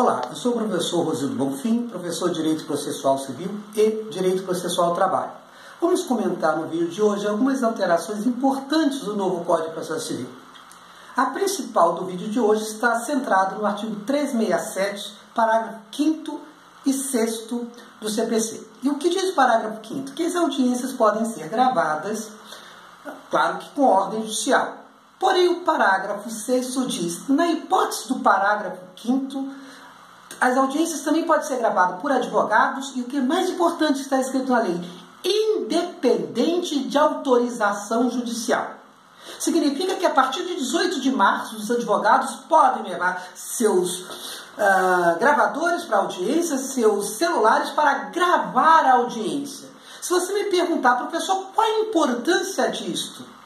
Olá, eu sou o professor Rosildo Bonfim, professor de Direito Processual Civil e Direito Processual Trabalho. Vamos comentar no vídeo de hoje algumas alterações importantes do novo Código de Processo Civil. A principal do vídeo de hoje está centrada no artigo 367, parágrafo 5 e 6 do CPC. E o que diz o parágrafo 5 Que as audiências podem ser gravadas, claro que com ordem judicial. Porém, o parágrafo 6 diz, na hipótese do parágrafo 5 as audiências também podem ser gravadas por advogados e o que é mais importante está escrito na lei, independente de autorização judicial. Significa que a partir de 18 de março os advogados podem levar seus uh, gravadores para audiência, seus celulares para gravar a audiência. Se você me perguntar, professor, qual a importância disto?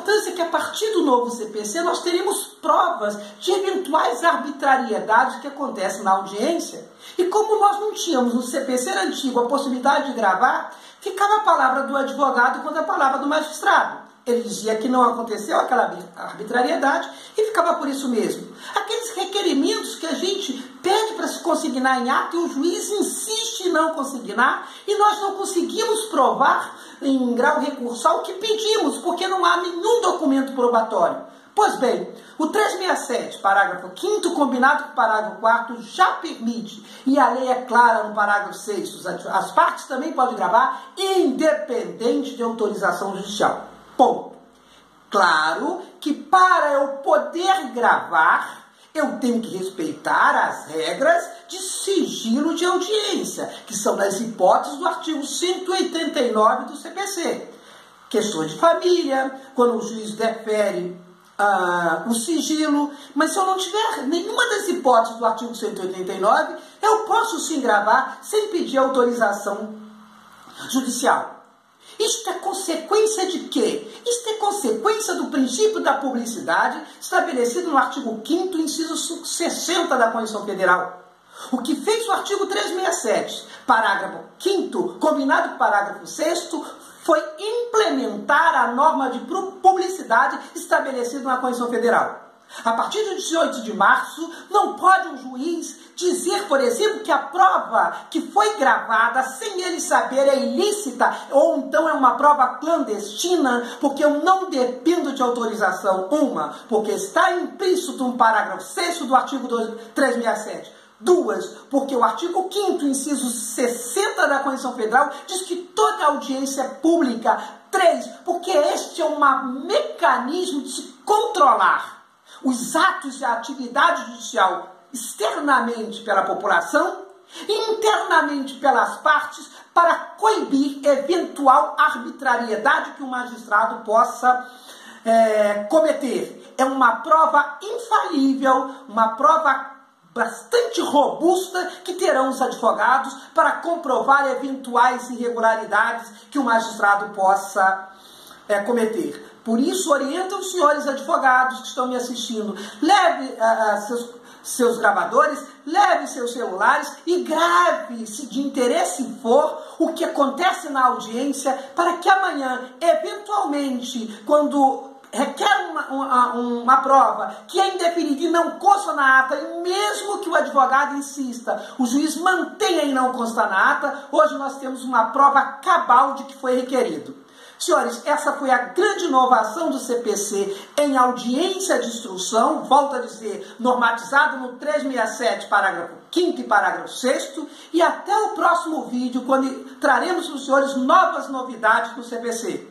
Importância que a partir do novo CPC nós teremos provas de eventuais arbitrariedades que acontecem na audiência. E como nós não tínhamos no CPC antigo a possibilidade de gravar, ficava a palavra do advogado contra a palavra do magistrado. Ele dizia que não aconteceu aquela arbitrariedade e ficava por isso mesmo. Aqueles requerimentos que a gente pede para se consignar em ato e o juiz insiste em não consignar e nós não conseguimos provar em grau recursal que pedimos, porque não há nenhum documento probatório. Pois bem, o 367, parágrafo 5 combinado com o parágrafo 4 já permite, e a lei é clara no parágrafo 6 as partes também podem gravar, independente de autorização judicial. Ponto. Claro que para eu poder gravar, eu tenho que respeitar as regras de sigilo de audiência, que são nas hipóteses do artigo 189 do CPC. Questões de família, quando o juiz defere ah, o sigilo, mas se eu não tiver nenhuma das hipóteses do artigo 189, eu posso sim gravar sem pedir autorização judicial. Isto é consequência de quê? Isto é consequência do princípio da publicidade estabelecido no artigo 5 inciso 60 da Constituição Federal. O que fez o artigo 367, parágrafo 5 combinado com o parágrafo 6 foi implementar a norma de publicidade estabelecida na Constituição Federal. A partir de 18 de março, não pode um juiz dizer, por exemplo, que a prova que foi gravada sem ele saber é ilícita ou então é uma prova clandestina, porque eu não dependo de autorização. Uma, porque está implícito um parágrafo 6 do artigo 367. Duas, porque o artigo 5 inciso 60 da Constituição Federal diz que toda audiência é pública. Três, porque este é um mecanismo de se controlar os atos e a atividade judicial externamente pela população internamente pelas partes para coibir eventual arbitrariedade que o magistrado possa é, cometer. É uma prova infalível, uma prova bastante robusta que terão os advogados para comprovar eventuais irregularidades que o magistrado possa é, cometer. Por isso, orienta os senhores advogados que estão me assistindo. Leve uh, seus, seus gravadores, leve seus celulares e grave, se de interesse for, o que acontece na audiência, para que amanhã, eventualmente, quando requer uma, uma, uma, prova que é indeferida e não consta na ata, e mesmo que o advogado insista, o juiz mantenha e não consta na ata, hoje nós temos uma prova cabal de que foi requerido. Senhores, essa foi a grande inovação do CPC em audiência de instrução, volto a dizer, normatizado no 367, parágrafo 5 e parágrafo 6 e até o próximo vídeo, quando traremos para os senhores novas novidades do CPC.